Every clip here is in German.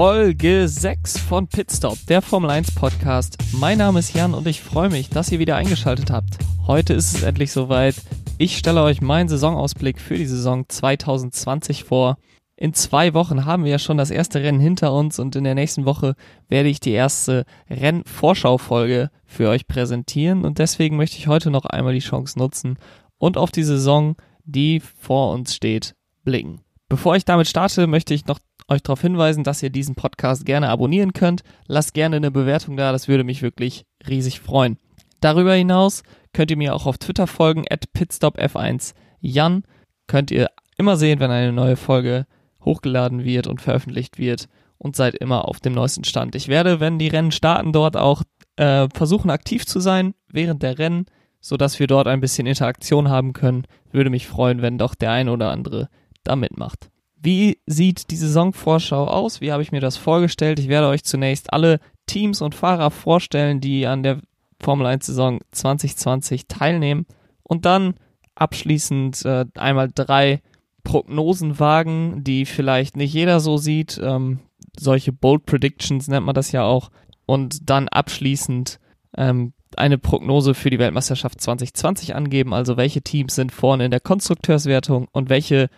Folge 6 von Pitstop, der Formel 1 Podcast. Mein Name ist Jan und ich freue mich, dass ihr wieder eingeschaltet habt. Heute ist es endlich soweit. Ich stelle euch meinen Saisonausblick für die Saison 2020 vor. In zwei Wochen haben wir ja schon das erste Rennen hinter uns und in der nächsten Woche werde ich die erste Rennvorschaufolge für euch präsentieren und deswegen möchte ich heute noch einmal die Chance nutzen und auf die Saison, die vor uns steht, blicken. Bevor ich damit starte, möchte ich noch euch darauf hinweisen, dass ihr diesen Podcast gerne abonnieren könnt. Lasst gerne eine Bewertung da, das würde mich wirklich riesig freuen. Darüber hinaus könnt ihr mir auch auf Twitter folgen, at pitstopf1 Jan. Könnt ihr immer sehen, wenn eine neue Folge hochgeladen wird und veröffentlicht wird und seid immer auf dem neuesten Stand. Ich werde, wenn die Rennen starten, dort auch äh, versuchen aktiv zu sein während der Rennen, sodass wir dort ein bisschen Interaktion haben können. Würde mich freuen, wenn doch der eine oder andere da mitmacht. Wie sieht die Saisonvorschau aus? Wie habe ich mir das vorgestellt? Ich werde euch zunächst alle Teams und Fahrer vorstellen, die an der Formel 1 Saison 2020 teilnehmen und dann abschließend äh, einmal drei Prognosen wagen, die vielleicht nicht jeder so sieht. Ähm, solche Bold Predictions nennt man das ja auch. Und dann abschließend ähm, eine Prognose für die Weltmeisterschaft 2020 angeben. Also welche Teams sind vorne in der Konstrukteurswertung und welche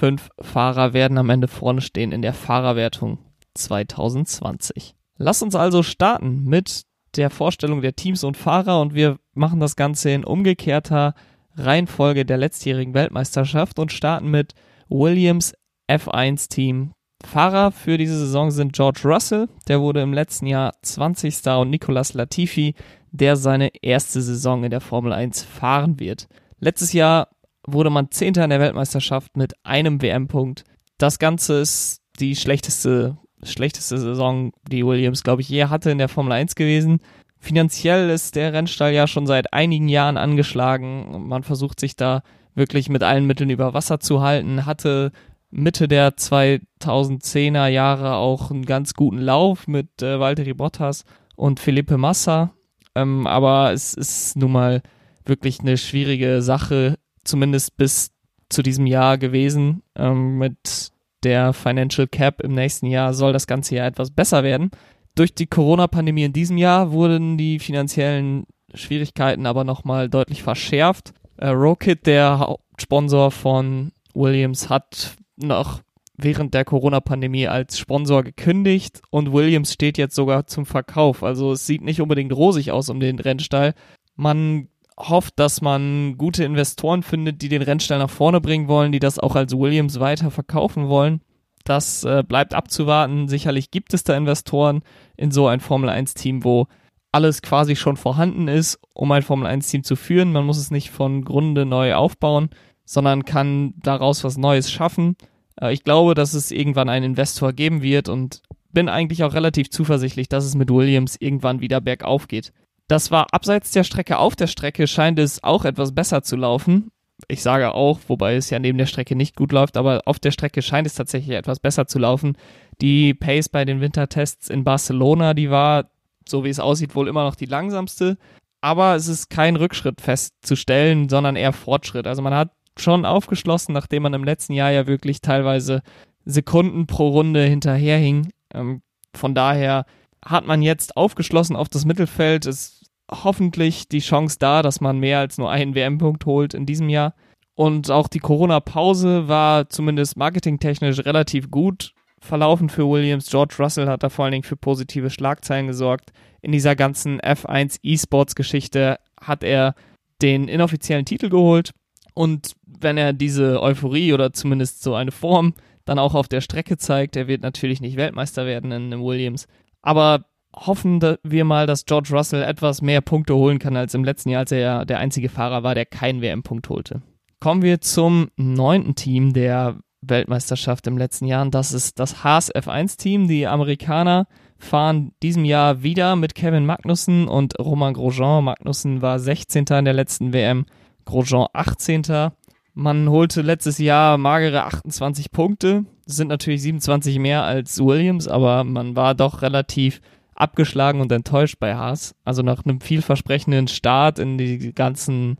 Fünf Fahrer werden am Ende vorne stehen in der Fahrerwertung 2020. Lass uns also starten mit der Vorstellung der Teams und Fahrer und wir machen das Ganze in umgekehrter Reihenfolge der letztjährigen Weltmeisterschaft und starten mit Williams F1 Team. Fahrer für diese Saison sind George Russell, der wurde im letzten Jahr 20. und Nicolas Latifi, der seine erste Saison in der Formel 1 fahren wird. Letztes Jahr wurde man Zehnter in der Weltmeisterschaft mit einem WM-Punkt. Das Ganze ist die schlechteste, schlechteste Saison, die Williams, glaube ich, je hatte in der Formel 1 gewesen. Finanziell ist der Rennstall ja schon seit einigen Jahren angeschlagen. Man versucht sich da wirklich mit allen Mitteln über Wasser zu halten, hatte Mitte der 2010er Jahre auch einen ganz guten Lauf mit äh, Valtteri Bottas und Felipe Massa. Ähm, aber es ist nun mal wirklich eine schwierige Sache, zumindest bis zu diesem Jahr gewesen. Ähm, mit der Financial Cap im nächsten Jahr soll das Ganze ja etwas besser werden. Durch die Corona-Pandemie in diesem Jahr wurden die finanziellen Schwierigkeiten aber nochmal deutlich verschärft. Äh, Rokit, der Hauptsponsor von Williams, hat noch während der Corona-Pandemie als Sponsor gekündigt und Williams steht jetzt sogar zum Verkauf. Also es sieht nicht unbedingt rosig aus um den Rennstall. Man hofft, dass man gute Investoren findet, die den Rennstall nach vorne bringen wollen, die das auch als Williams weiter verkaufen wollen. Das äh, bleibt abzuwarten. Sicherlich gibt es da Investoren in so ein Formel 1 Team, wo alles quasi schon vorhanden ist, um ein Formel 1 Team zu führen. Man muss es nicht von Grunde neu aufbauen, sondern kann daraus was Neues schaffen. Äh, ich glaube, dass es irgendwann einen Investor geben wird und bin eigentlich auch relativ zuversichtlich, dass es mit Williams irgendwann wieder bergauf geht. Das war abseits der Strecke. Auf der Strecke scheint es auch etwas besser zu laufen. Ich sage auch, wobei es ja neben der Strecke nicht gut läuft, aber auf der Strecke scheint es tatsächlich etwas besser zu laufen. Die Pace bei den Wintertests in Barcelona, die war, so wie es aussieht, wohl immer noch die langsamste. Aber es ist kein Rückschritt festzustellen, sondern eher Fortschritt. Also man hat schon aufgeschlossen, nachdem man im letzten Jahr ja wirklich teilweise Sekunden pro Runde hinterherhing. Ähm, von daher hat man jetzt aufgeschlossen auf das Mittelfeld. Es hoffentlich die Chance da, dass man mehr als nur einen WM-Punkt holt in diesem Jahr. Und auch die Corona-Pause war zumindest marketingtechnisch relativ gut verlaufen für Williams. George Russell hat da vor allen Dingen für positive Schlagzeilen gesorgt. In dieser ganzen F1 E-Sports-Geschichte hat er den inoffiziellen Titel geholt. Und wenn er diese Euphorie oder zumindest so eine Form dann auch auf der Strecke zeigt, er wird natürlich nicht Weltmeister werden in einem Williams. Aber hoffen wir mal, dass George Russell etwas mehr Punkte holen kann als im letzten Jahr, als er ja der einzige Fahrer war, der keinen WM-Punkt holte. Kommen wir zum neunten Team der Weltmeisterschaft im letzten Jahr. Das ist das Haas F1-Team. Die Amerikaner fahren diesem Jahr wieder mit Kevin Magnussen und Romain Grosjean. Magnussen war 16. in der letzten WM, Grosjean 18. Man holte letztes Jahr magere 28 Punkte. Das sind natürlich 27 mehr als Williams, aber man war doch relativ abgeschlagen und enttäuscht bei Haas. Also nach einem vielversprechenden Start in die ganzen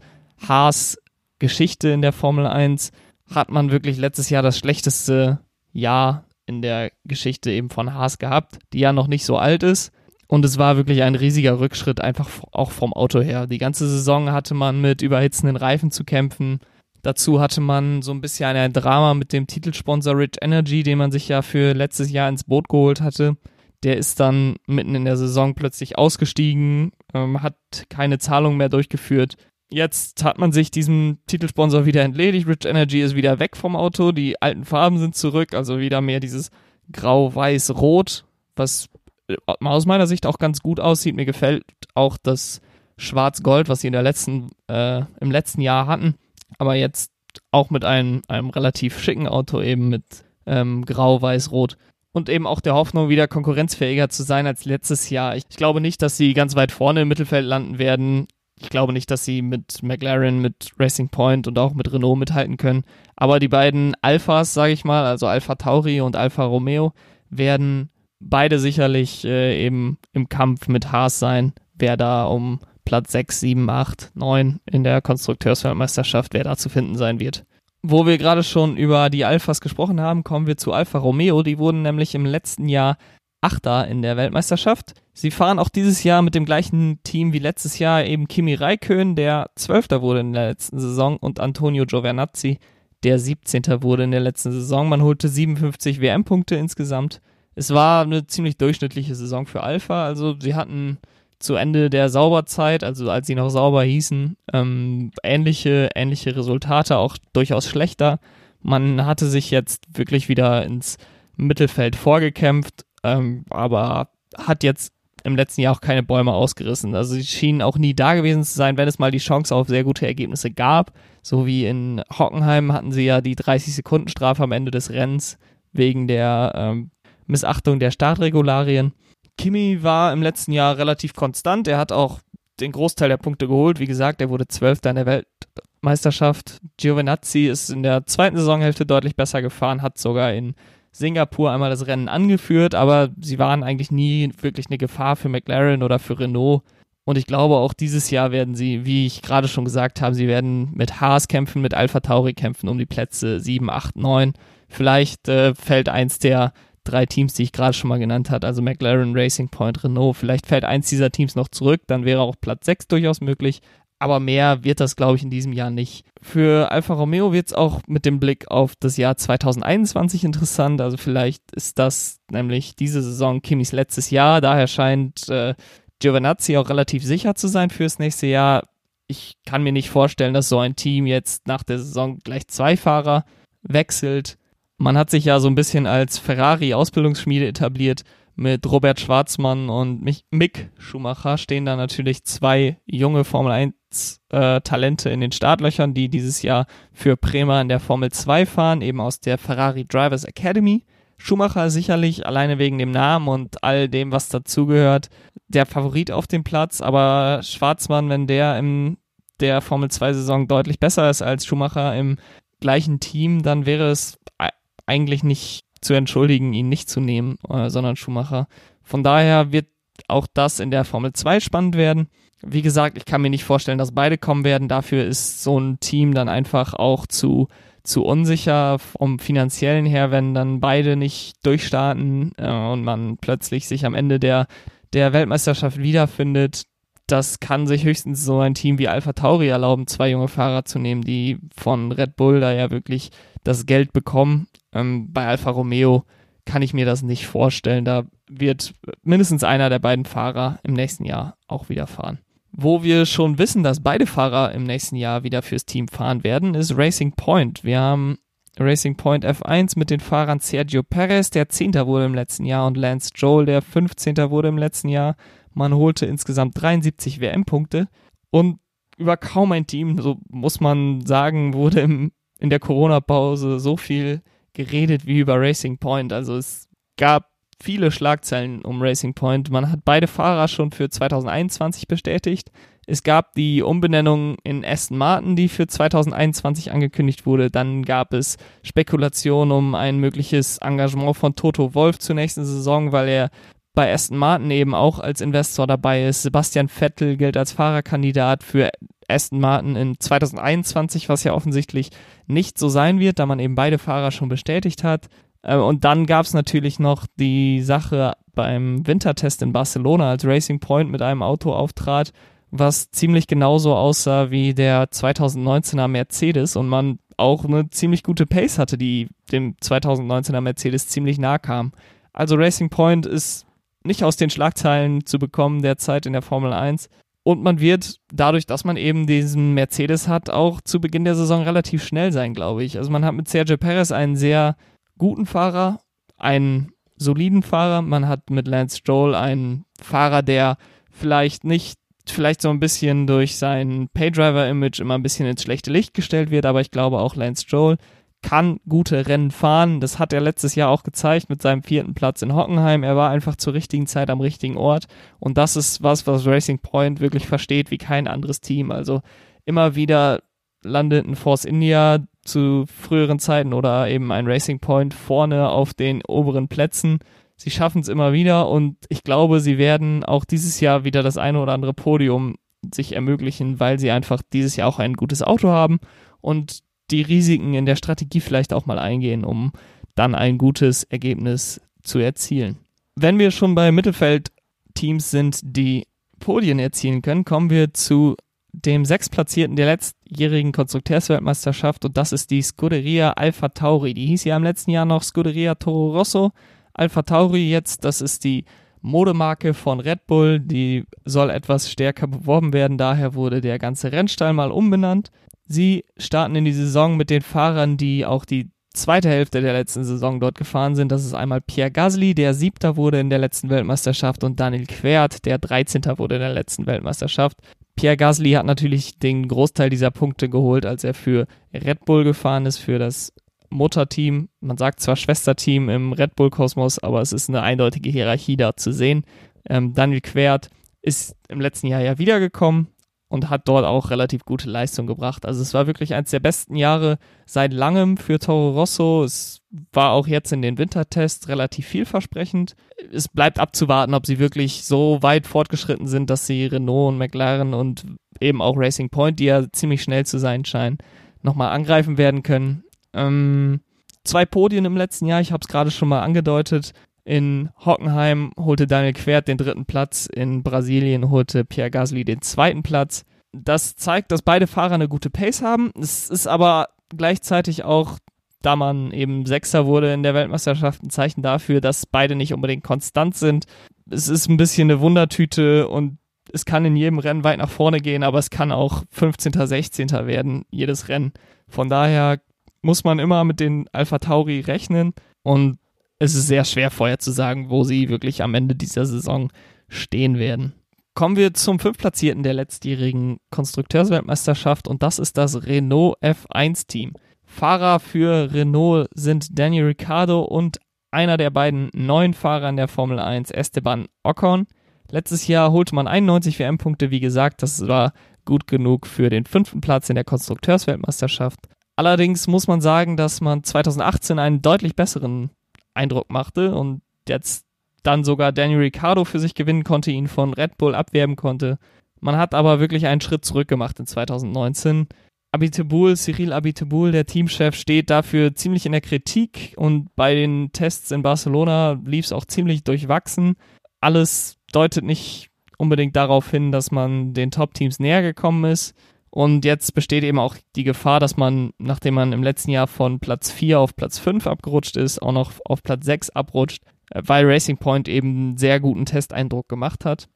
Haas-Geschichte in der Formel 1 hat man wirklich letztes Jahr das schlechteste Jahr in der Geschichte eben von Haas gehabt, die ja noch nicht so alt ist. Und es war wirklich ein riesiger Rückschritt, einfach auch vom Auto her. Die ganze Saison hatte man mit überhitzenden Reifen zu kämpfen. Dazu hatte man so ein bisschen ein Drama mit dem Titelsponsor Rich Energy, den man sich ja für letztes Jahr ins Boot geholt hatte. Der ist dann mitten in der Saison plötzlich ausgestiegen, ähm, hat keine Zahlung mehr durchgeführt. Jetzt hat man sich diesem Titelsponsor wieder entledigt. Rich Energy ist wieder weg vom Auto. Die alten Farben sind zurück, also wieder mehr dieses Grau-Weiß-Rot, was äh, aus meiner Sicht auch ganz gut aussieht. Mir gefällt auch das Schwarz-Gold, was sie in der letzten, äh, im letzten Jahr hatten aber jetzt auch mit einem, einem relativ schicken Auto eben mit ähm, Grau, Weiß, Rot. Und eben auch der Hoffnung, wieder konkurrenzfähiger zu sein als letztes Jahr. Ich, glaube nicht, dass sie ganz weit vorne im Mittelfeld landen werden. Ich glaube nicht, dass sie mit McLaren, mit Racing Point und auch mit Renault mithalten können. Aber die beiden Alphas, sage ich mal, also Alpha Tauri und Alpha Romeo, werden beide sicherlich äh, eben im Kampf mit Haas sein, wer da um Platz 6, 7, 8, 9 in der Konstrukteursweltmeisterschaft, wer da zu finden sein wird. Wo wir gerade schon über die Alphas gesprochen haben, kommen wir zu Alfa Romeo. Die wurden nämlich im letzten Jahr Achter in der Weltmeisterschaft. Sie fahren auch dieses Jahr mit dem gleichen Team wie letztes Jahr eben Kimi Raikön, der Zwölfter wurde in der letzten Saison und Antonio Giovinazzi, der 17. wurde in der letzten Saison. Man holte 57 WM-Punkte insgesamt. Es war eine ziemlich durchschnittliche Saison für Alpha. Also sie hatten zu Ende der Sauberzeit, also als sie noch sauber hießen, ähm, ähnliche, ähnliche Resultate, auch durchaus schlechter. Man hatte sich jetzt wirklich wieder ins Mittelfeld vorgekämpft, ähm, aber hat jetzt im letzten Jahr auch keine Bäume ausgerissen. Also sie schienen auch nie da gewesen zu sein, wenn es mal die Chance auf sehr gute Ergebnisse gab. So wie in Hockenheim hatten sie ja die 30 Sekunden Strafe am Ende des Rennens wegen der ähm, Missachtung der Startregularien. Kimi war im letzten Jahr relativ konstant. Er hat auch den Großteil der Punkte geholt. Wie gesagt, er wurde Zwölfter in der Weltmeisterschaft. Giovinazzi ist in der zweiten Saisonhälfte deutlich besser gefahren, hat sogar in Singapur einmal das Rennen angeführt, aber sie waren eigentlich nie wirklich eine Gefahr für McLaren oder für Renault. Und ich glaube, auch dieses Jahr werden sie, wie ich gerade schon gesagt habe, sie werden mit Haas kämpfen, mit Alpha Tauri kämpfen um die Plätze 7, 8, 9. Vielleicht äh, fällt eins der drei Teams, die ich gerade schon mal genannt habe, also McLaren, Racing Point, Renault. Vielleicht fällt eins dieser Teams noch zurück, dann wäre auch Platz 6 durchaus möglich. Aber mehr wird das, glaube ich, in diesem Jahr nicht. Für Alfa Romeo wird es auch mit dem Blick auf das Jahr 2021 interessant. Also vielleicht ist das nämlich diese Saison Kimis letztes Jahr. Daher scheint äh, Giovinazzi auch relativ sicher zu sein fürs nächste Jahr. Ich kann mir nicht vorstellen, dass so ein Team jetzt nach der Saison gleich zwei Fahrer wechselt. Man hat sich ja so ein bisschen als Ferrari-Ausbildungsschmiede etabliert. Mit Robert Schwarzmann und Mick Schumacher stehen da natürlich zwei junge Formel 1 äh, in den Startlöchern, die dieses Jahr für Prema in der Formel 2 fahren, eben aus der Ferrari Drivers Academy. Schumacher sicherlich alleine wegen dem Namen und all dem, was dazugehört, der Favorit auf dem Platz, aber Schwarzmann, wenn der in der Formel 2 Saison deutlich besser ist als Schumacher im gleichen Team, dann wäre es eigentlich nicht zu entschuldigen, ihn nicht zu nehmen, äh, sondern Schumacher. Von daher wird auch das in der Formel 2 spannend werden. Wie gesagt, ich kann mir nicht vorstellen, dass beide kommen werden. Dafür ist so ein Team dann einfach auch zu, zu unsicher vom finanziellen her, wenn dann beide nicht durchstarten äh, und man plötzlich sich am Ende der, der Weltmeisterschaft wiederfindet. Das kann sich höchstens so ein Team wie Alpha Tauri erlauben, zwei junge Fahrer zu nehmen, die von Red Bull da ja wirklich das Geld bekommen ähm, bei Alfa Romeo kann ich mir das nicht vorstellen. Da wird mindestens einer der beiden Fahrer im nächsten Jahr auch wieder fahren. Wo wir schon wissen, dass beide Fahrer im nächsten Jahr wieder fürs Team fahren werden, ist Racing Point. Wir haben Racing Point F1 mit den Fahrern Sergio Perez, der 10. wurde im letzten Jahr, und Lance Joel, der 15. wurde im letzten Jahr. Man holte insgesamt 73 WM-Punkte und über kaum ein Team, so muss man sagen, wurde im, in der Corona-Pause so viel geredet wie über Racing Point. Also es gab viele Schlagzeilen um Racing Point. Man hat beide Fahrer schon für 2021 bestätigt. Es gab die Umbenennung in Aston Martin, die für 2021 angekündigt wurde. Dann gab es Spekulationen um ein mögliches Engagement von Toto Wolf zur nächsten Saison, weil er bei Aston Martin eben auch als Investor dabei ist. Sebastian Vettel gilt als Fahrerkandidat für Aston Martin in 2021, was ja offensichtlich nicht so sein wird, da man eben beide Fahrer schon bestätigt hat. Äh, und dann gab es natürlich noch die Sache beim Wintertest in Barcelona, als Racing Point mit einem Auto auftrat, was ziemlich genauso aussah wie der 2019er Mercedes und man auch eine ziemlich gute Pace hatte, die dem 2019er Mercedes ziemlich nahe kam. Also Racing Point ist nicht aus den Schlagzeilen zu bekommen derzeit in der Formel 1. Und man wird dadurch, dass man eben diesen Mercedes hat, auch zu Beginn der Saison relativ schnell sein, glaube ich. Also man hat mit Sergio Perez einen sehr guten Fahrer, einen soliden Fahrer. Man hat mit Lance Stroll einen Fahrer, der vielleicht nicht, vielleicht so ein bisschen durch sein Paydriver-Image immer ein bisschen ins schlechte Licht gestellt wird, aber ich glaube auch Lance Stroll kann gute Rennen fahren. Das hat er letztes Jahr auch gezeigt mit seinem vierten Platz in Hockenheim. Er war einfach zur richtigen Zeit am richtigen Ort. Und das ist was, was Racing Point wirklich versteht wie kein anderes Team. Also immer wieder landet ein Force India zu früheren Zeiten oder eben ein Racing Point vorne auf den oberen Plätzen. Sie schaffen es immer wieder und ich glaube, sie werden auch dieses Jahr wieder das eine oder andere Podium sich ermöglichen, weil sie einfach dieses Jahr auch ein gutes Auto haben und die Risiken in der Strategie vielleicht auch mal eingehen, um dann ein gutes Ergebnis zu erzielen. Wenn wir schon bei Mittelfeldteams sind, die Podien erzielen können, kommen wir zu dem Sechstplatzierten der letztjährigen Konstrukteursweltmeisterschaft und das ist die Scuderia Alpha Tauri. Die hieß ja im letzten Jahr noch Scuderia Toro Rosso. Alpha Tauri jetzt, das ist die Modemarke von Red Bull, die soll etwas stärker beworben werden, daher wurde der ganze Rennstall mal umbenannt. Sie starten in die Saison mit den Fahrern, die auch die zweite Hälfte der letzten Saison dort gefahren sind. Das ist einmal Pierre Gasly, der Siebter wurde in der letzten Weltmeisterschaft und Daniel Quert, der 13. wurde in der letzten Weltmeisterschaft. Pierre Gasly hat natürlich den Großteil dieser Punkte geholt, als er für Red Bull gefahren ist, für das Mutterteam. Man sagt zwar Schwesterteam im Red Bull-Kosmos, aber es ist eine eindeutige Hierarchie da zu sehen. Ähm, Daniel Quert ist im letzten Jahr ja wiedergekommen, und hat dort auch relativ gute Leistung gebracht. Also es war wirklich eines der besten Jahre seit langem für Toro Rosso. Es war auch jetzt in den Wintertests relativ vielversprechend. Es bleibt abzuwarten, ob sie wirklich so weit fortgeschritten sind, dass sie Renault und McLaren und eben auch Racing Point, die ja ziemlich schnell zu sein scheinen, nochmal angreifen werden können. Ähm, zwei Podien im letzten Jahr, ich habe es gerade schon mal angedeutet. In Hockenheim holte Daniel Quert den dritten Platz, in Brasilien holte Pierre Gasly den zweiten Platz. Das zeigt, dass beide Fahrer eine gute Pace haben. Es ist aber gleichzeitig auch, da man eben Sechster wurde in der Weltmeisterschaft, ein Zeichen dafür, dass beide nicht unbedingt konstant sind. Es ist ein bisschen eine Wundertüte und es kann in jedem Rennen weit nach vorne gehen, aber es kann auch 15., 16. werden, jedes Rennen. Von daher muss man immer mit den Alpha Tauri rechnen und es ist sehr schwer vorher zu sagen, wo sie wirklich am Ende dieser Saison stehen werden. Kommen wir zum fünftplatzierten der letztjährigen Konstrukteursweltmeisterschaft und das ist das Renault F1 Team. Fahrer für Renault sind Daniel Ricciardo und einer der beiden neuen Fahrer in der Formel 1, Esteban Ocon. Letztes Jahr holte man 91 WM-Punkte, wie gesagt, das war gut genug für den fünften Platz in der Konstrukteursweltmeisterschaft. Allerdings muss man sagen, dass man 2018 einen deutlich besseren Eindruck machte und jetzt dann sogar Daniel Ricciardo für sich gewinnen konnte, ihn von Red Bull abwerben konnte. Man hat aber wirklich einen Schritt zurück gemacht in 2019. Abiteboul, Cyril Abiteboul, der Teamchef, steht dafür ziemlich in der Kritik und bei den Tests in Barcelona lief es auch ziemlich durchwachsen. Alles deutet nicht unbedingt darauf hin, dass man den Top-Teams näher gekommen ist. Und jetzt besteht eben auch die Gefahr, dass man, nachdem man im letzten Jahr von Platz 4 auf Platz 5 abgerutscht ist, auch noch auf Platz 6 abrutscht, äh, weil Racing Point eben einen sehr guten Testeindruck gemacht hat.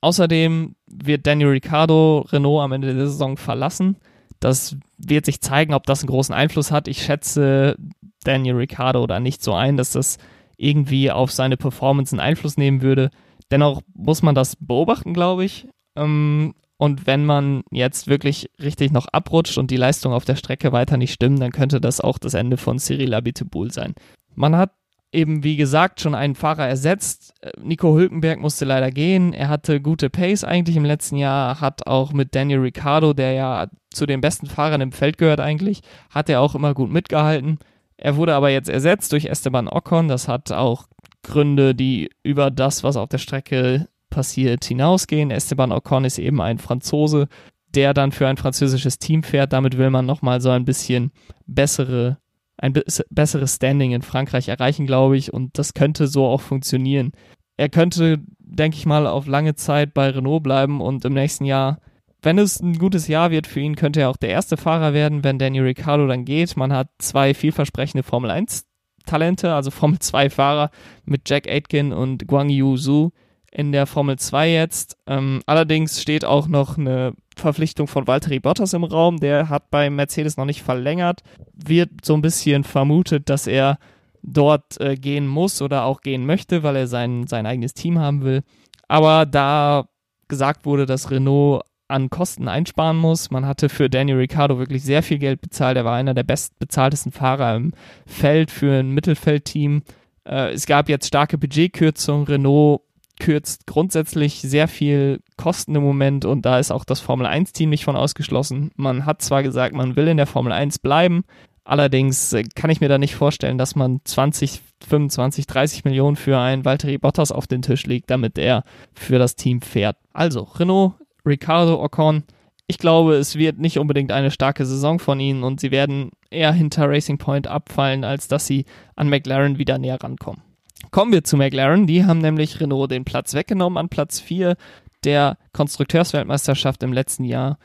Außerdem wird Daniel Ricciardo Renault am Ende der Saison verlassen. Das wird sich zeigen, ob das einen großen Einfluss hat. Ich schätze Daniel Ricciardo da nicht so ein, dass das irgendwie auf seine Performance einen Einfluss nehmen würde. Dennoch muss man das beobachten, glaube ich. Ähm, und wenn man jetzt wirklich richtig noch abrutscht und die Leistung auf der Strecke weiter nicht stimmen, dann könnte das auch das Ende von Cyril Abiteboul sein. Man hat eben, wie gesagt, schon einen Fahrer ersetzt. Nico Hülkenberg musste leider gehen. Er hatte gute Pace eigentlich im letzten Jahr, hat auch mit Daniel Ricciardo, der ja zu den besten Fahrern im Feld gehört eigentlich, hat er auch immer gut mitgehalten. Er wurde aber jetzt ersetzt durch Esteban Ocon. Das hat auch Gründe, die über das, was auf der Strecke passiert, hinausgehen. Esteban Ocon ist eben ein Franzose, der dann für ein französisches Team fährt. Damit will man nochmal so ein bisschen bessere ein besseres Standing in Frankreich erreichen, glaube ich, und das könnte so auch funktionieren. Er könnte, denke ich mal, auf lange Zeit bei Renault bleiben und im nächsten Jahr, wenn es ein gutes Jahr wird für ihn, könnte er auch der erste Fahrer werden, wenn Daniel Ricciardo dann geht. Man hat zwei vielversprechende Formel 1 Talente, also Formel 2 Fahrer mit Jack Aitken und Guang Yu Zhu in der Formel 2 jetzt. Ähm, allerdings steht auch noch eine Verpflichtung von Valtteri Bottas im Raum. Der hat bei Mercedes noch nicht verlängert. Wird so ein bisschen vermutet, dass er dort äh, gehen muss oder auch gehen möchte, weil er sein, sein eigenes Team haben will. Aber da gesagt wurde, dass Renault an Kosten einsparen muss. Man hatte für Daniel Ricciardo wirklich sehr viel Geld bezahlt. Er war einer der bestbezahltesten Fahrer im Feld für ein Mittelfeldteam. Äh, es gab jetzt starke Budgetkürzungen. Renault kürzt grundsätzlich sehr viel Kosten im Moment und da ist auch das Formel 1 Team nicht von ausgeschlossen. Man hat zwar gesagt, man will in der Formel 1 bleiben, allerdings äh, kann ich mir da nicht vorstellen, dass man 20, 25, 30 Millionen für einen Valtteri Bottas auf den Tisch legt, damit er für das Team fährt. Also Renault, Ricardo Ocon, ich glaube, es wird nicht unbedingt eine starke Saison von ihnen und sie werden eher hinter Racing Point abfallen, als dass sie an McLaren wieder näher rankommen. Kommen wir zu McLaren. Die haben nämlich Renault den Platz weggenommen an Platz 4 der Konstrukteursweltmeisterschaft im letzten Jahr.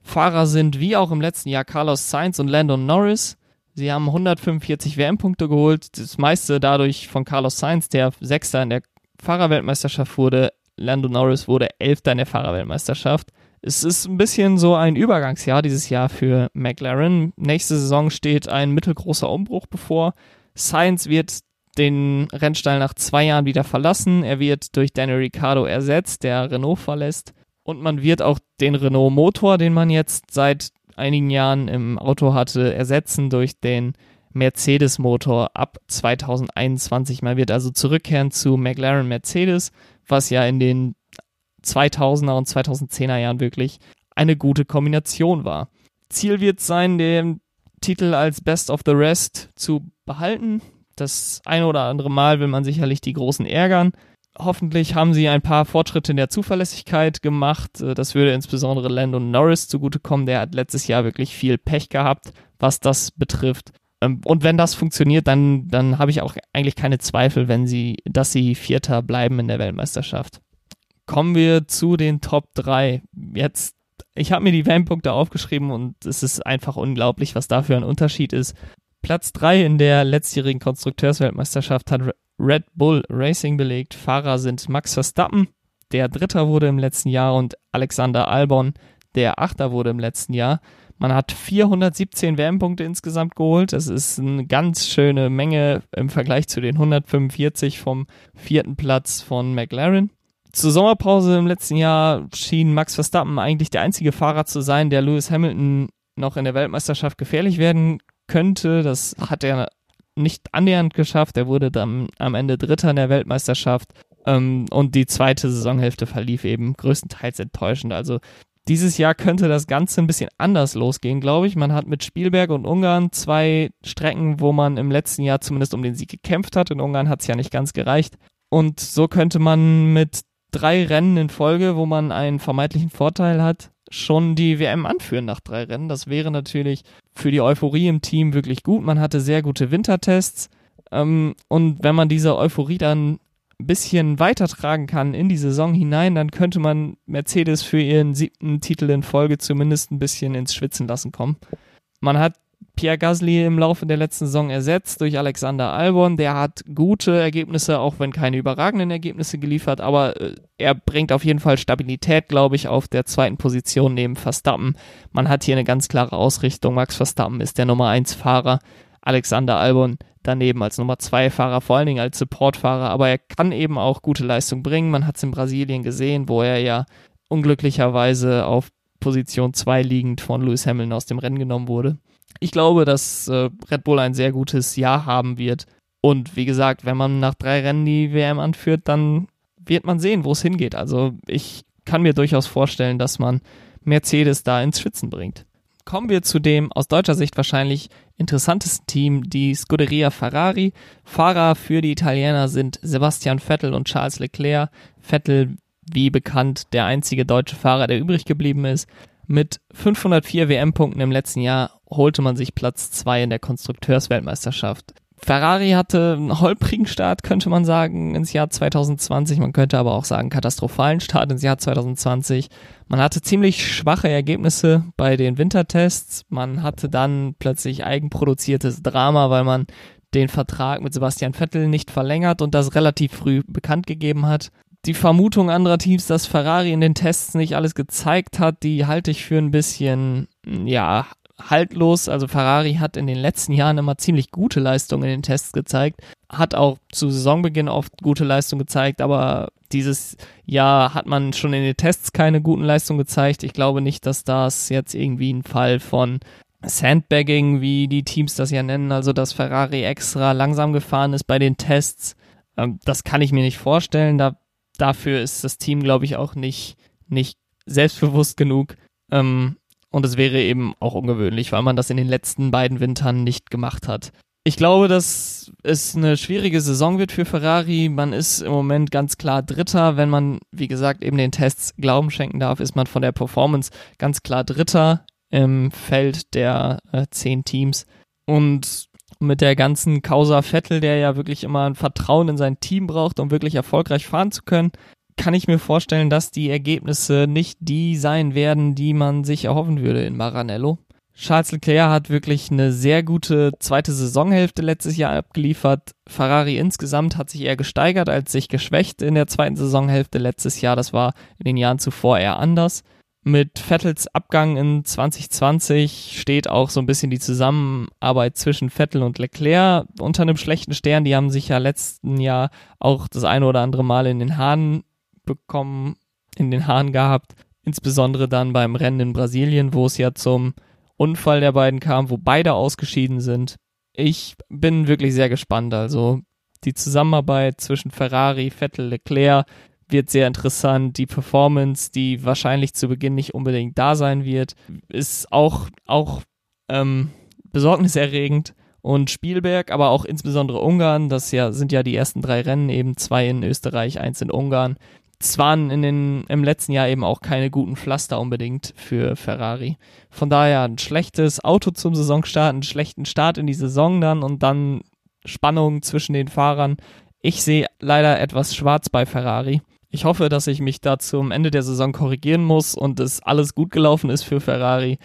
Fahrer sind wie auch im letzten Jahr Carlos Sainz und Landon Norris. Sie haben 145 WM-Punkte geholt, das meiste dadurch von Carlos Sainz, der Sechster in der Fahrerweltmeisterschaft wurde. Landon Norris wurde Elfter in der Fahrerweltmeisterschaft. Es ist ein bisschen so ein Übergangsjahr dieses Jahr für McLaren. Nächste Saison steht ein mittelgroßer Umbruch bevor. Sainz wird den Rennstall nach zwei Jahren wieder verlassen. Er wird durch Daniel Ricciardo ersetzt, der Renault verlässt. Und man wird auch den Renault-Motor, den man jetzt seit einigen Jahren im Auto hatte, ersetzen durch den Mercedes-Motor ab 2021. Man wird also zurückkehren zu McLaren Mercedes, was ja in den 2000er und 2010er Jahren wirklich eine gute Kombination war. Ziel wird sein, den Titel als Best of the Rest zu behalten das ein oder andere Mal will man sicherlich die Großen ärgern. Hoffentlich haben sie ein paar Fortschritte in der Zuverlässigkeit gemacht. Äh, das würde insbesondere Landon Norris zugutekommen. Der hat letztes Jahr wirklich viel Pech gehabt, was das betrifft. Ähm, und wenn das funktioniert, dann, dann habe ich auch eigentlich keine Zweifel, wenn sie, dass sie Vierter bleiben in der Weltmeisterschaft. Kommen wir zu den Top 3. Jetzt, ich habe mir die WM-Punkte aufgeschrieben und es ist einfach unglaublich, was da für ein Unterschied ist. Platz 3 in der letztjährigen Konstrukteursweltmeisterschaft hat Red Bull Racing belegt. Fahrer sind Max Verstappen, der Dritter wurde im letzten Jahr, und Alexander Albon, der Achter wurde im letzten Jahr. Man hat 417 WM-Punkte insgesamt geholt. Das ist eine ganz schöne Menge im Vergleich zu den 145 vom vierten Platz von McLaren. Zur Sommerpause im letzten Jahr schien Max Verstappen eigentlich der einzige Fahrer zu sein, der Lewis Hamilton noch in der Weltmeisterschaft gefährlich werden könnte. Das hat er nicht annähernd geschafft. Er wurde dann am Ende Dritter in der Weltmeisterschaft. Ähm, und die zweite Saisonhälfte verlief eben größtenteils enttäuschend. Also dieses Jahr könnte das Ganze ein bisschen anders losgehen, glaube ich. Man hat mit Spielberg und Ungarn zwei Strecken, wo man im letzten Jahr zumindest um den Sieg gekämpft hat. In Ungarn hat es ja nicht ganz gereicht. Und so könnte man mit drei Rennen in Folge, wo man einen vermeintlichen Vorteil hat, schon die WM anführen nach drei Rennen. Das wäre natürlich für die Euphorie im Team wirklich gut. Man hatte sehr gute Wintertests. Ähm, und wenn man diese Euphorie dann ein bisschen weitertragen kann in die Saison hinein, dann könnte man Mercedes für ihren siebten Titel in Folge zumindest ein bisschen ins Schwitzen lassen kommen. Man hat Pierre Gasly im Laufe der letzten Saison ersetzt durch Alexander Albon. Der hat gute Ergebnisse, auch wenn keine überragenden Ergebnisse geliefert, aber äh, er bringt auf jeden Fall Stabilität, glaube ich, auf der zweiten Position neben Verstappen. Man hat hier eine ganz klare Ausrichtung. Max Verstappen ist der Nummer 1 Fahrer. Alexander Albon daneben als Nummer 2 Fahrer, vor allen Dingen als Supportfahrer, aber er kann eben auch gute Leistung bringen. Man hat es in Brasilien gesehen, wo er ja unglücklicherweise auf Position 2 liegend von Lewis Hamilton aus dem Rennen genommen wurde ich glaube, dass äh, Red Bull ein sehr gutes Jahr haben wird. Und wie gesagt, wenn man nach drei Rennen die WM anführt, dann wird man sehen, wo es hingeht. Also ich kann mir durchaus vorstellen, dass man Mercedes da ins Schwitzen bringt. Kommen wir zu dem aus deutscher Sicht wahrscheinlich interessantesten Team, die Scuderia Ferrari. Fahrer für die Italiener sind Sebastian Vettel und Charles Leclerc. Vettel, wie bekannt, der einzige deutsche Fahrer, der übrig geblieben ist. Mit 504 WM-Punkten im letzten Jahr holte man sich Platz 2 in der Konstrukteursweltmeisterschaft. Ferrari hatte einen holprigen Start, könnte man sagen, ins Jahr 2020. Man könnte aber auch sagen, katastrophalen Start ins Jahr 2020. Man hatte ziemlich schwache Ergebnisse bei den Wintertests. Man hatte dann plötzlich eigenproduziertes Drama, weil man den Vertrag mit Sebastian Vettel nicht verlängert und das relativ früh bekannt gegeben hat. Die Vermutung anderer Teams, dass Ferrari in den Tests nicht alles gezeigt hat, die halte ich für ein bisschen, ja, haltlos. Also Ferrari hat in den letzten Jahren immer ziemlich gute Leistungen in den Tests gezeigt, hat auch zu Saisonbeginn oft gute Leistungen gezeigt, aber dieses Jahr hat man schon in den Tests keine guten Leistungen gezeigt. Ich glaube nicht, dass das jetzt irgendwie ein Fall von Sandbagging, wie die Teams das ja nennen, also dass Ferrari extra langsam gefahren ist bei den Tests. Ähm, das kann ich mir nicht vorstellen. Da, dafür ist das Team, glaube ich, auch nicht, nicht selbstbewusst genug. Ähm, und es wäre eben auch ungewöhnlich, weil man das in den letzten beiden Wintern nicht gemacht hat. Ich glaube, dass es eine schwierige Saison wird für Ferrari. Man ist im Moment ganz klar Dritter. Wenn man, wie gesagt, eben den Tests Glauben schenken darf, ist man von der Performance ganz klar Dritter im Feld der äh, zehn Teams. Und mit der ganzen Causa Vettel, der ja wirklich immer ein Vertrauen in sein Team braucht, um wirklich erfolgreich fahren zu können, kann ich mir vorstellen, dass die Ergebnisse nicht die sein werden, die man sich erhoffen würde in Maranello. Charles Leclerc hat wirklich eine sehr gute zweite Saisonhälfte letztes Jahr abgeliefert. Ferrari insgesamt hat sich eher gesteigert als sich geschwächt in der zweiten Saisonhälfte letztes Jahr. Das war in den Jahren zuvor eher anders. Mit Vettels Abgang in 2020 steht auch so ein bisschen die Zusammenarbeit zwischen Vettel und Leclerc unter einem schlechten Stern. Die haben sich ja letzten Jahr auch das eine oder andere Mal in den Haaren bekommen, in den Haaren gehabt. Insbesondere dann beim Rennen in Brasilien, wo es ja zum Unfall der beiden kam, wo beide ausgeschieden sind. Ich bin wirklich sehr gespannt. Also die Zusammenarbeit zwischen Ferrari, Vettel, Leclerc wird sehr interessant. Die Performance, die wahrscheinlich zu Beginn nicht unbedingt da sein wird, ist auch, auch ähm, besorgniserregend. Und Spielberg, aber auch insbesondere Ungarn, das ja sind ja die ersten drei Rennen, eben zwei in Österreich, eins in Ungarn. Es waren in den, im letzten Jahr eben auch keine guten Pflaster unbedingt für Ferrari. Von daher ein schlechtes Auto zum Saisonstart, einen schlechten Start in die Saison dann und dann Spannung zwischen den Fahrern. Ich sehe leider etwas schwarz bei Ferrari. Ich hoffe, dass ich mich da zum Ende der Saison korrigieren muss und es alles gut gelaufen ist für Ferrari.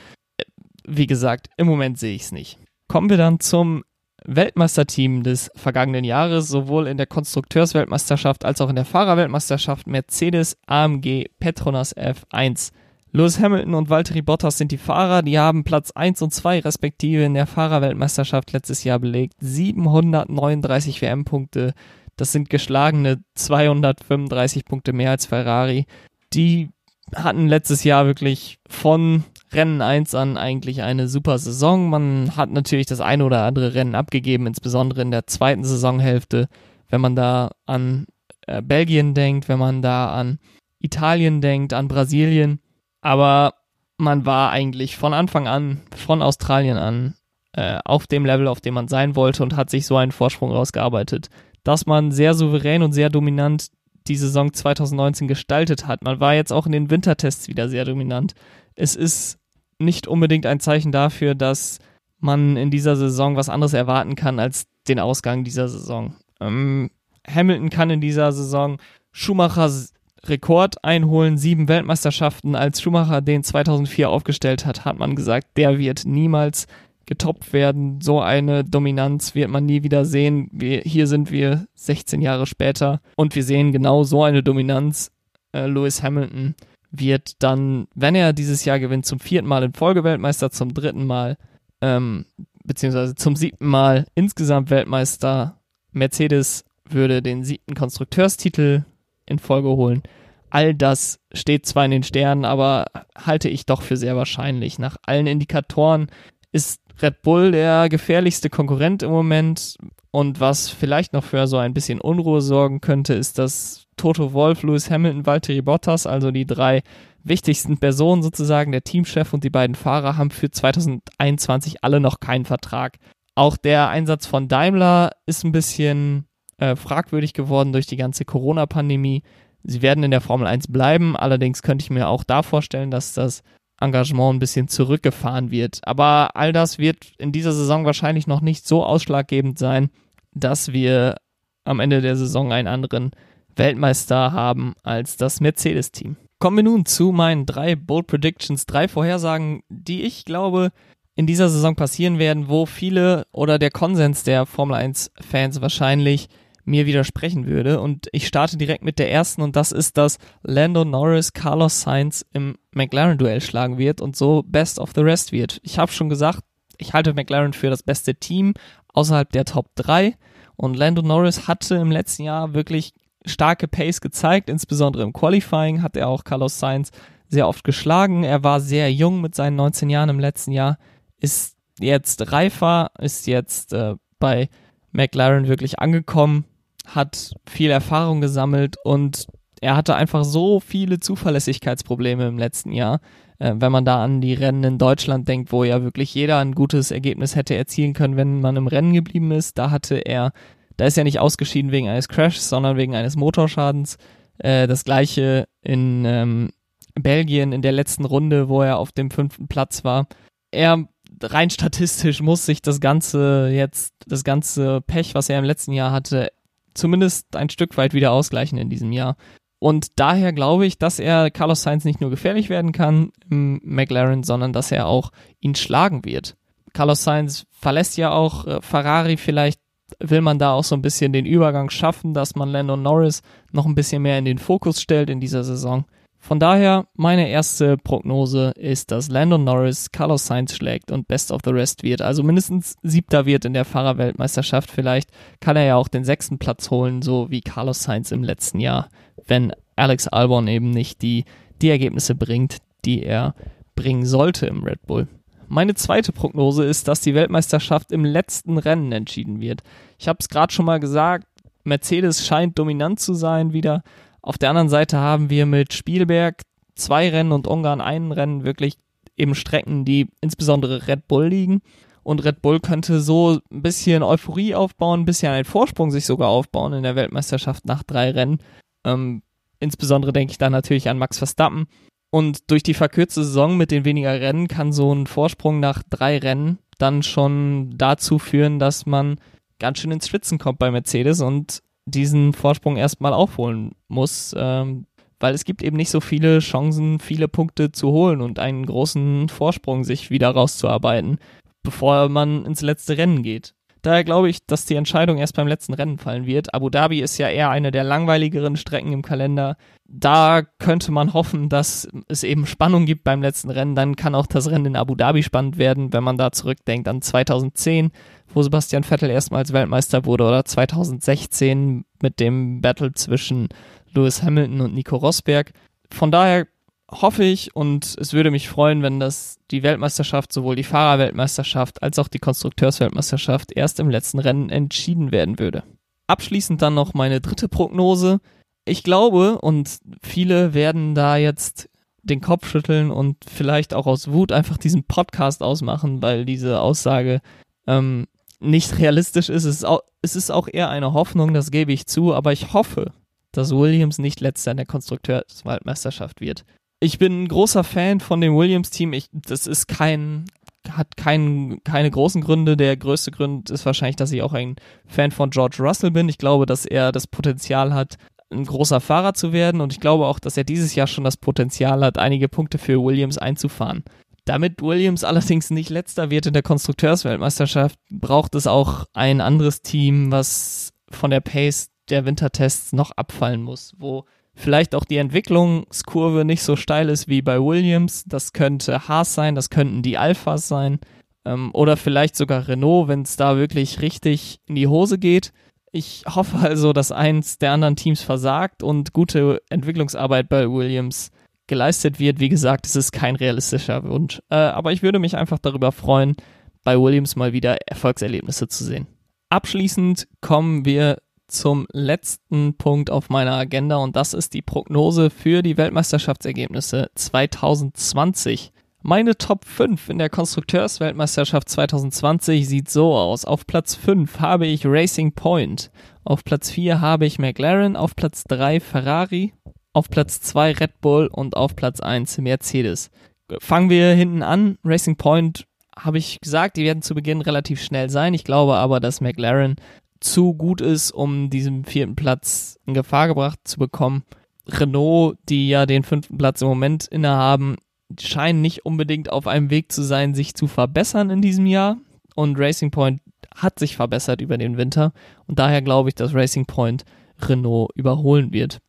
Wie gesagt, im Moment sehe ich es nicht. Kommen wir dann zum Weltmeisterteam des vergangenen Jahres, sowohl in der Konstrukteursweltmeisterschaft als auch in der Fahrerweltmeisterschaft Mercedes AMG Petronas F1. Lewis Hamilton und Valtteri Bottas sind die Fahrer, die haben Platz 1 und 2 respektive in der Fahrerweltmeisterschaft letztes Jahr belegt. 739 WM-Punkte, das sind geschlagene 235 Punkte mehr als Ferrari. Die hatten letztes Jahr wirklich von Rennen 1 an eigentlich eine super Saison. Man hat natürlich das eine oder andere Rennen abgegeben, insbesondere in der zweiten Saisonhälfte. Wenn man da an äh, Belgien denkt, wenn man da an Italien denkt, an Brasilien. Aber man war eigentlich von Anfang an, von Australien an, äh, auf dem Level, auf dem man sein wollte und hat sich so einen Vorsprung rausgearbeitet, dass man sehr souverän und sehr dominant die Saison 2019 gestaltet hat. Man war jetzt auch in den Wintertests wieder sehr dominant. Es ist nicht unbedingt ein Zeichen dafür, dass man in dieser Saison was anderes erwarten kann als den Ausgang dieser Saison. Ähm, Hamilton kann in dieser Saison Schumachers Rekord einholen, sieben Weltmeisterschaften. Als Schumacher den 2004 aufgestellt hat, hat man gesagt, der wird niemals getoppt werden. So eine Dominanz wird man nie wieder sehen. Wir, hier sind wir 16 Jahre später und wir sehen genau so eine Dominanz. Äh, Lewis Hamilton wird dann, wenn er dieses Jahr gewinnt, zum vierten Mal in Folge Weltmeister, zum dritten Mal, ähm, beziehungsweise zum siebten Mal insgesamt Weltmeister. Mercedes würde den siebten Konstrukteurstitel in Folge holen. All das steht zwar in den Sternen, aber halte ich doch für sehr wahrscheinlich. Nach allen Indikatoren ist Red Bull der gefährlichste Konkurrent im Moment. Und was vielleicht noch für so ein bisschen Unruhe sorgen könnte, ist, dass Toto Wolf, Lewis Hamilton, Valtteri Bottas, also die drei wichtigsten Personen sozusagen, der Teamchef und die beiden Fahrer haben für 2021 alle noch keinen Vertrag. Auch der Einsatz von Daimler ist ein bisschen äh, fragwürdig geworden durch die ganze Corona-Pandemie. Sie werden in der Formel 1 bleiben, allerdings könnte ich mir auch da vorstellen, dass das Engagement ein bisschen zurückgefahren wird. Aber all das wird in dieser Saison wahrscheinlich noch nicht so ausschlaggebend sein, dass wir am Ende der Saison einen anderen Weltmeister haben als das Mercedes-Team. Kommen wir nun zu meinen drei Bold Predictions, drei Vorhersagen, die ich glaube in dieser Saison passieren werden, wo viele oder der Konsens der Formel 1-Fans wahrscheinlich mir widersprechen würde. Und ich starte direkt mit der ersten und das ist, dass Lando Norris Carlos Sainz im McLaren-Duell schlagen wird und so Best of the Rest wird. Ich habe schon gesagt, ich halte McLaren für das beste Team außerhalb der Top 3 und Lando Norris hatte im letzten Jahr wirklich starke Pace gezeigt, insbesondere im Qualifying hat er auch Carlos Sainz sehr oft geschlagen. Er war sehr jung mit seinen 19 Jahren im letzten Jahr, ist jetzt reifer, ist jetzt äh, bei McLaren wirklich angekommen hat viel Erfahrung gesammelt und er hatte einfach so viele Zuverlässigkeitsprobleme im letzten Jahr. Äh, wenn man da an die Rennen in Deutschland denkt, wo ja wirklich jeder ein gutes Ergebnis hätte erzielen können, wenn man im Rennen geblieben ist, da hatte er, da ist er nicht ausgeschieden wegen eines Crashs, sondern wegen eines Motorschadens. Äh, das gleiche in ähm, Belgien in der letzten Runde, wo er auf dem fünften Platz war. Er rein statistisch muss sich das ganze jetzt, das ganze Pech, was er im letzten Jahr hatte, zumindest ein Stück weit wieder ausgleichen in diesem Jahr. Und daher glaube ich, dass er Carlos Sainz nicht nur gefährlich werden kann im McLaren, sondern dass er auch ihn schlagen wird. Carlos Sainz verlässt ja auch äh, Ferrari, vielleicht will man da auch so ein bisschen den Übergang schaffen, dass man Lando Norris noch ein bisschen mehr in den Fokus stellt in dieser Saison. Von daher, meine erste Prognose ist, dass Landon Norris Carlos Sainz schlägt und Best of the Rest wird. Also mindestens siebter wird in der Fahrerweltmeisterschaft. Vielleicht kann er ja auch den sechsten Platz holen, so wie Carlos Sainz im letzten Jahr, wenn Alex Albon eben nicht die, die Ergebnisse bringt, die er bringen sollte im Red Bull. Meine zweite Prognose ist, dass die Weltmeisterschaft im letzten Rennen entschieden wird. Ich habe es gerade schon mal gesagt, Mercedes scheint dominant zu sein wieder, auf der anderen Seite haben wir mit Spielberg zwei Rennen und Ungarn einen Rennen wirklich eben Strecken, die insbesondere Red Bull liegen. Und Red Bull könnte so ein bisschen Euphorie aufbauen, ein bisschen einen Vorsprung sich sogar aufbauen in der Weltmeisterschaft nach drei Rennen. Ähm, insbesondere denke ich da natürlich an Max Verstappen. Und durch die verkürzte Saison mit den weniger Rennen kann so ein Vorsprung nach drei Rennen dann schon dazu führen, dass man ganz schön ins Schwitzen kommt bei Mercedes und diesen Vorsprung erstmal aufholen muss, ähm, weil es gibt eben nicht so viele Chancen, viele Punkte zu holen und einen großen Vorsprung sich wieder rauszuarbeiten, bevor man ins letzte Rennen geht. Daher glaube ich, dass die Entscheidung erst beim letzten Rennen fallen wird. Abu Dhabi ist ja eher eine der langweiligeren Strecken im Kalender. Da könnte man hoffen, dass es eben Spannung gibt beim letzten Rennen. Dann kann auch das Rennen in Abu Dhabi spannend werden, wenn man da zurückdenkt an 2010, wo Sebastian Vettel erstmals Weltmeister wurde, oder 2016 mit dem Battle zwischen Lewis Hamilton und Nico Rosberg. Von daher hoffe ich und es würde mich freuen, wenn das die Weltmeisterschaft, sowohl die Fahrerweltmeisterschaft als auch die Konstrukteursweltmeisterschaft erst im letzten Rennen entschieden werden würde. Abschließend dann noch meine dritte Prognose. Ich glaube, und viele werden da jetzt den Kopf schütteln und vielleicht auch aus Wut einfach diesen Podcast ausmachen, weil diese Aussage ähm, nicht realistisch ist. Es ist, auch, es ist auch eher eine Hoffnung, das gebe ich zu, aber ich hoffe, dass Williams nicht letzter in der Konstrukteursweltmeisterschaft wird ich bin ein großer Fan von dem Williams-Team. das ist kein, hat kein, keine großen Gründe. Der größte Grund ist wahrscheinlich, dass ich auch ein Fan von George Russell bin. Ich glaube, dass er das Potenzial hat, ein großer Fahrer zu werden. Und ich glaube auch, dass er dieses Jahr schon das Potenzial hat, einige Punkte für Williams einzufahren. Damit Williams allerdings nicht letzter wird in der Konstrukteursweltmeisterschaft, braucht es auch ein anderes Team, was von der Pace der Wintertests noch abfallen muss, wo vielleicht auch die Entwicklungskurve nicht so steil ist wie bei Williams. Das könnte Haas sein, das könnten die Alphas sein ähm, oder vielleicht sogar Renault, wenn es da wirklich richtig in die Hose geht. Ich hoffe also, dass eins der anderen Teams versagt und gute Entwicklungsarbeit bei Williams geleistet wird. Wie gesagt, es ist kein realistischer Wunsch, äh, aber ich würde mich einfach darüber freuen, bei Williams mal wieder Erfolgserlebnisse zu sehen. Abschließend kommen wir zum letzten Punkt auf meiner Agenda und das ist die Prognose für die Weltmeisterschaftsergebnisse 2020. Meine Top 5 in der Konstrukteursweltmeisterschaft 2020 sieht so aus. Auf Platz 5 habe ich Racing Point, auf Platz 4 habe ich McLaren, auf Platz 3 Ferrari, auf Platz 2 Red Bull und auf Platz 1 Mercedes. fangen wir hinten an. Racing Point habe ich gesagt, die werden zu Beginn relativ schnell sein. Ich glaube aber, dass McLaren zu gut ist, um diesen vierten Platz in Gefahr gebracht zu bekommen. Renault, die ja den fünften Platz im Moment innehaben, scheinen nicht unbedingt auf einem Weg zu sein, sich zu verbessern in diesem Jahr. Und Racing Point hat sich verbessert über den Winter. Und daher glaube ich, dass Racing Point Renault überholen wird.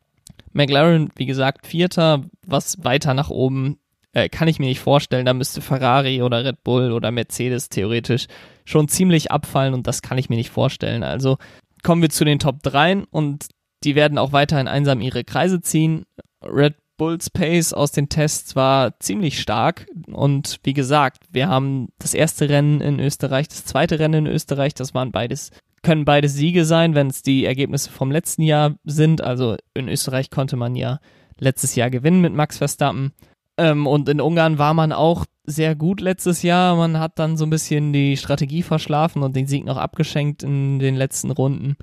McLaren, wie gesagt, Vierter, was weiter nach oben äh, kann ich mir nicht vorstellen. Da müsste Ferrari oder Red Bull oder Mercedes theoretisch schon ziemlich abfallen und das kann ich mir nicht vorstellen. Also kommen wir zu den Top 3 und die werden auch weiterhin einsam ihre Kreise ziehen. Red Bulls Pace aus den Tests war ziemlich stark und wie gesagt, wir haben das erste Rennen in Österreich, das zweite Rennen in Österreich, das waren beides können beide Siege sein, wenn es die Ergebnisse vom letzten Jahr sind. Also in Österreich konnte man ja letztes Jahr gewinnen mit Max Verstappen. Ähm, und in Ungarn war man auch sehr gut letztes Jahr. Man hat dann so ein bisschen die Strategie verschlafen und den Sieg noch abgeschenkt in den letzten Runden.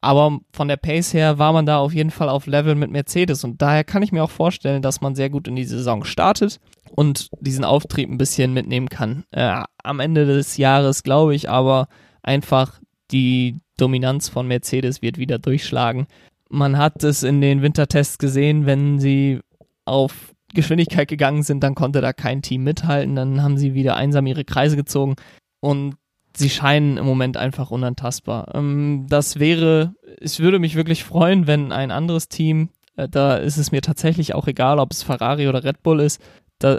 Aber von der Pace her war man da auf jeden Fall auf Level mit Mercedes und daher kann ich mir auch vorstellen, dass man sehr gut in die Saison startet und diesen Auftrieb ein bisschen mitnehmen kann. Äh, am Ende des Jahres glaube ich aber einfach, die Dominanz von Mercedes wird wieder durchschlagen. Man hat es in den Wintertests gesehen, wenn sie auf Geschwindigkeit gegangen sind, dann konnte da kein Team mithalten, dann haben sie wieder einsam ihre Kreise gezogen und sie scheinen im Moment einfach unantastbar. Ähm, das wäre, es würde mich wirklich freuen, wenn ein anderes Team, äh, da ist es mir tatsächlich auch egal, ob es Ferrari oder Red Bull ist, da,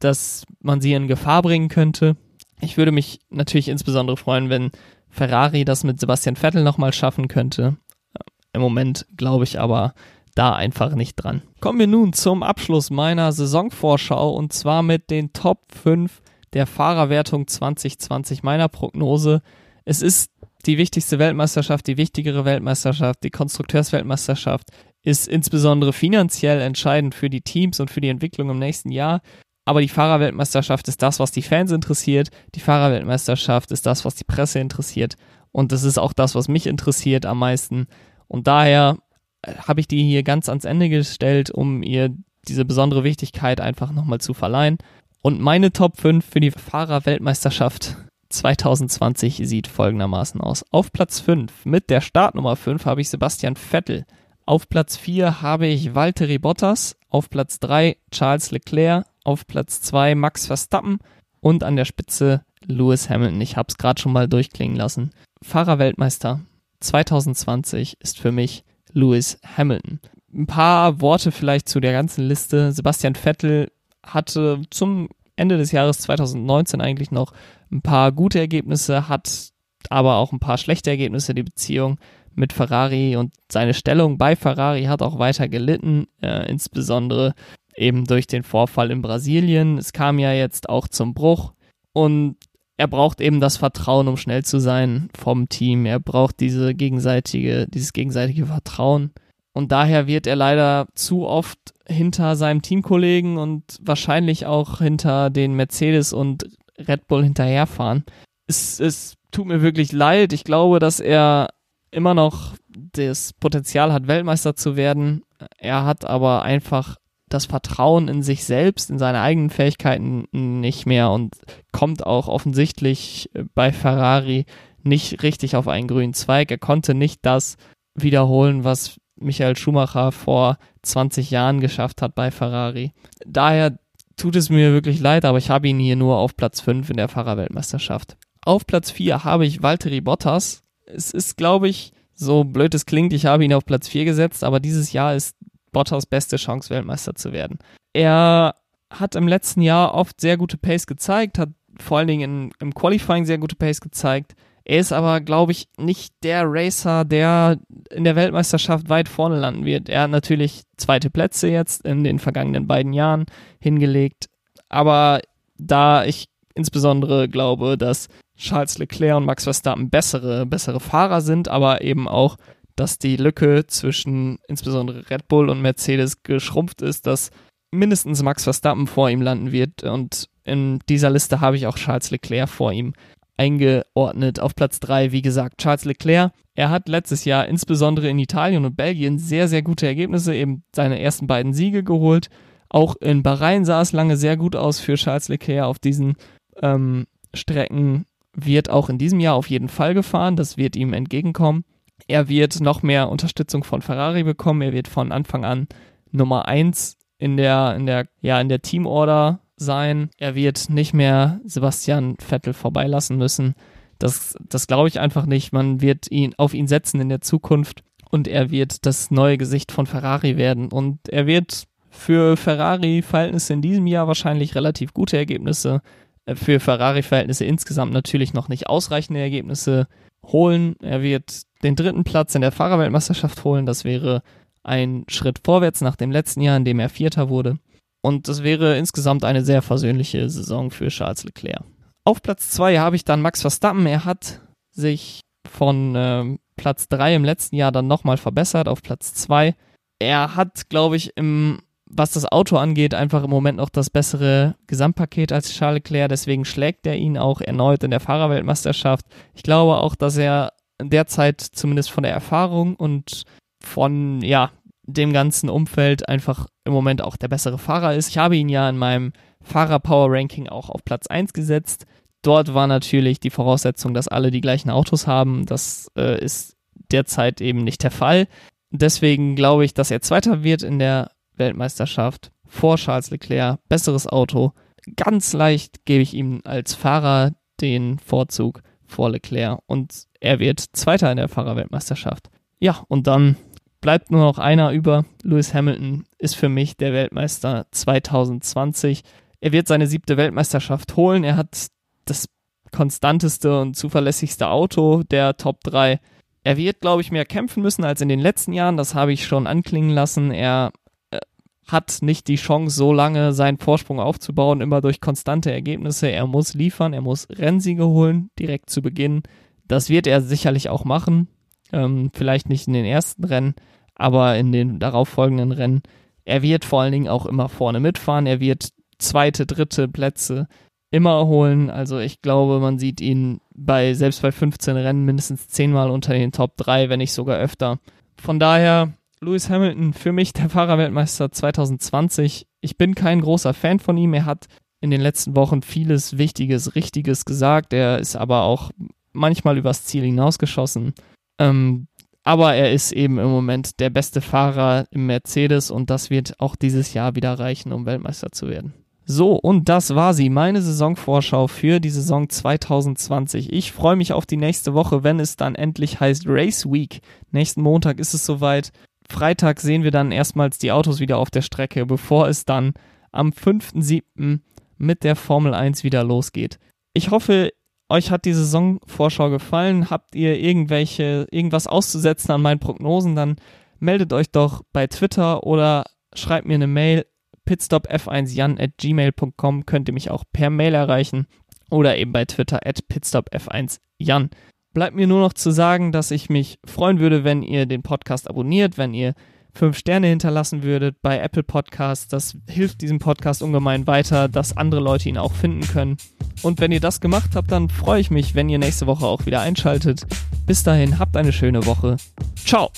dass man sie in Gefahr bringen könnte. Ich würde mich natürlich insbesondere freuen, wenn Ferrari das mit Sebastian Vettel nochmal schaffen könnte. Im Moment glaube ich aber da einfach nicht dran. Kommen wir nun zum Abschluss meiner Saisonvorschau und zwar mit den Top 5 der Fahrerwertung 2020 meiner Prognose. Es ist die wichtigste Weltmeisterschaft, die wichtigere Weltmeisterschaft, die Konstrukteursweltmeisterschaft ist insbesondere finanziell entscheidend für die Teams und für die Entwicklung im nächsten Jahr. Aber die Fahrerweltmeisterschaft ist das, was die Fans interessiert. Die Fahrerweltmeisterschaft ist das, was die Presse interessiert. Und das ist auch das, was mich interessiert am meisten. Und daher habe ich die hier ganz ans Ende gestellt, um ihr diese besondere Wichtigkeit einfach nochmal zu verleihen. Und meine Top 5 für die Fahrerweltmeisterschaft 2020 sieht folgendermaßen aus. Auf Platz 5 mit der Startnummer 5 habe ich Sebastian Vettel. Auf Platz 4 habe ich Valtteri Bottas. Auf Platz 3 Charles Leclerc auf Platz 2 Max Verstappen und an der Spitze Lewis Hamilton. Ich habe es gerade schon mal durchklingen lassen. Fahrerweltmeister 2020 ist für mich Lewis Hamilton. Ein paar Worte vielleicht zu der ganzen Liste. Sebastian Vettel hatte zum Ende des Jahres 2019 eigentlich noch ein paar gute Ergebnisse, hat aber auch ein paar schlechte Ergebnisse. Die Beziehung mit Ferrari und seine Stellung bei Ferrari hat auch weiter gelitten, äh, insbesondere eben durch den Vorfall in Brasilien. Es kam ja jetzt auch zum Bruch und er braucht eben das Vertrauen, um schnell zu sein vom Team. Er braucht diese gegenseitige, dieses gegenseitige Vertrauen. Und daher wird er leider zu oft hinter seinem Teamkollegen und wahrscheinlich auch hinter den Mercedes und Red Bull hinterherfahren. Es, es tut mir wirklich leid. Ich glaube, dass er immer noch das Potenzial hat, Weltmeister zu werden. Er hat aber einfach das Vertrauen in sich selbst, in seine eigenen Fähigkeiten nicht mehr und kommt auch offensichtlich äh, bei Ferrari nicht richtig auf einen grünen Zweig. Er konnte nicht das wiederholen, was Michael Schumacher vor 20 Jahren geschafft hat bei Ferrari. Daher tut es mir wirklich leid, aber ich habe ihn hier nur auf Platz 5 in der Fahrerweltmeisterschaft. Auf Platz 4 habe ich Valtteri Bottas. Es ist, glaube ich, so blöd es klingt, ich habe ihn auf Platz 4 gesetzt, aber dieses Jahr ist Bottas beste Chance, Weltmeister zu werden. Er hat im letzten Jahr oft sehr gute Pace gezeigt, hat vor allen Dingen in, im Qualifying sehr gute Pace gezeigt. Er ist aber, glaube ich, nicht der Racer, der in der Weltmeisterschaft weit vorne landen wird. Er hat natürlich zweite Plätze jetzt in den vergangenen beiden Jahren hingelegt. Aber da ich insbesondere glaube, dass Charles Leclerc und Max Verstappen bessere, bessere Fahrer sind, aber eben auch dass die Lücke zwischen insbesondere Red Bull und Mercedes geschrumpft ist, dass mindestens Max Verstappen vor ihm landen wird. Und in dieser Liste habe ich auch Charles Leclerc vor ihm eingeordnet. Auf Platz 3, wie gesagt, Charles Leclerc. Er hat letztes Jahr insbesondere in Italien und Belgien sehr, sehr gute Ergebnisse, eben seine ersten beiden Siege geholt. Auch in Bahrain sah es lange sehr gut aus für Charles Leclerc auf diesen ähm, Strecken. Wird auch in diesem Jahr auf jeden Fall gefahren. Das wird ihm entgegenkommen. Er wird noch mehr Unterstützung von Ferrari bekommen. Er wird von Anfang an Nummer 1 in der, in der, ja, in der Teamorder sein. Er wird nicht mehr Sebastian Vettel vorbeilassen müssen. Das, das glaube ich einfach nicht. Man wird ihn auf ihn setzen in der Zukunft und er wird das neue Gesicht von Ferrari werden. Und er wird für Ferrari-Verhältnisse in diesem Jahr wahrscheinlich relativ gute Ergebnisse, äh, für Ferrari-Verhältnisse insgesamt natürlich noch nicht ausreichende Ergebnisse holen. Er wird den dritten Platz in der Fahrerweltmeisterschaft holen. Das wäre ein Schritt vorwärts nach dem letzten Jahr, in dem er Vierter wurde. Und das wäre insgesamt eine sehr versöhnliche Saison für Charles Leclerc. Auf Platz 2 habe ich dann Max Verstappen. Er hat sich von äh, Platz 3 im letzten Jahr dann nochmal verbessert auf Platz 2. Er hat, glaube ich, im, was das Auto angeht, einfach im Moment noch das bessere Gesamtpaket als Charles Leclerc. Deswegen schlägt er ihn auch erneut in der Fahrerweltmeisterschaft. Ich glaube auch, dass er derzeit zumindest von der Erfahrung und von, ja, dem ganzen Umfeld einfach im Moment auch der bessere Fahrer ist. Ich habe ihn ja in meinem Fahrer-Power-Ranking auch auf Platz 1 gesetzt. Dort war natürlich die Voraussetzung, dass alle die gleichen Autos haben. Das äh, ist derzeit eben nicht der Fall. Deswegen glaube ich, dass er Zweiter wird in der Weltmeisterschaft vor Charles Leclerc. Besseres Auto. Ganz leicht gebe ich ihm als Fahrer den Vorzug vor Leclerc und er wird Zweiter in der Fahrerweltmeisterschaft. Ja, und dann bleibt nur noch einer über. Lewis Hamilton ist für mich der Weltmeister 2020. Er wird seine siebte Weltmeisterschaft holen. Er hat das konstanteste und zuverlässigste Auto der Top 3. Er wird, glaube ich, mehr kämpfen müssen als in den letzten Jahren. Das habe ich schon anklingen lassen. Er hat nicht die Chance, so lange seinen Vorsprung aufzubauen, immer durch konstante Ergebnisse. Er muss liefern, er muss Rennsiege holen, direkt zu Beginn. Das wird er sicherlich auch machen. Ähm, vielleicht nicht in den ersten Rennen, aber in den darauffolgenden Rennen. Er wird vor allen Dingen auch immer vorne mitfahren. Er wird zweite, dritte Plätze immer holen. Also ich glaube, man sieht ihn bei, selbst bei 15 Rennen mindestens zehnmal unter den Top 3, wenn nicht sogar öfter. Von daher, Lewis Hamilton für mich der Fahrerweltmeister 2020. Ich bin kein großer Fan von ihm. Er hat in den letzten Wochen vieles Wichtiges, Richtiges gesagt. Er ist aber auch manchmal übers Ziel hinausgeschossen. Ähm, aber er ist eben im Moment der beste Fahrer im Mercedes und das wird auch dieses Jahr wieder reichen, um Weltmeister zu werden. So, und das war sie, meine Saisonvorschau für die Saison 2020. Ich freue mich auf die nächste Woche, wenn es dann endlich heißt Race Week. Nächsten Montag ist es soweit. Freitag sehen wir dann erstmals die Autos wieder auf der Strecke, bevor es dann am 5.7. mit der Formel 1 wieder losgeht. Ich hoffe, euch hat die Saisonvorschau gefallen, habt ihr irgendwelche, irgendwas auszusetzen an meinen Prognosen, dann meldet euch doch bei Twitter oder schreibt mir eine Mail pitstopf1jan at gmail.com könnt ihr mich auch per Mail erreichen oder eben bei Twitter at pitstopf1jan. Bleibt mir nur noch zu sagen, dass ich mich freuen würde, wenn ihr den Podcast abonniert, wenn ihr fünf Sterne hinterlassen würdet bei Apple Podcasts. Das hilft diesem Podcast ungemein weiter, dass andere Leute ihn auch finden können. Und wenn ihr das gemacht habt, dann freue ich mich, wenn ihr nächste Woche auch wieder einschaltet. Bis dahin, habt eine schöne Woche. Ciao!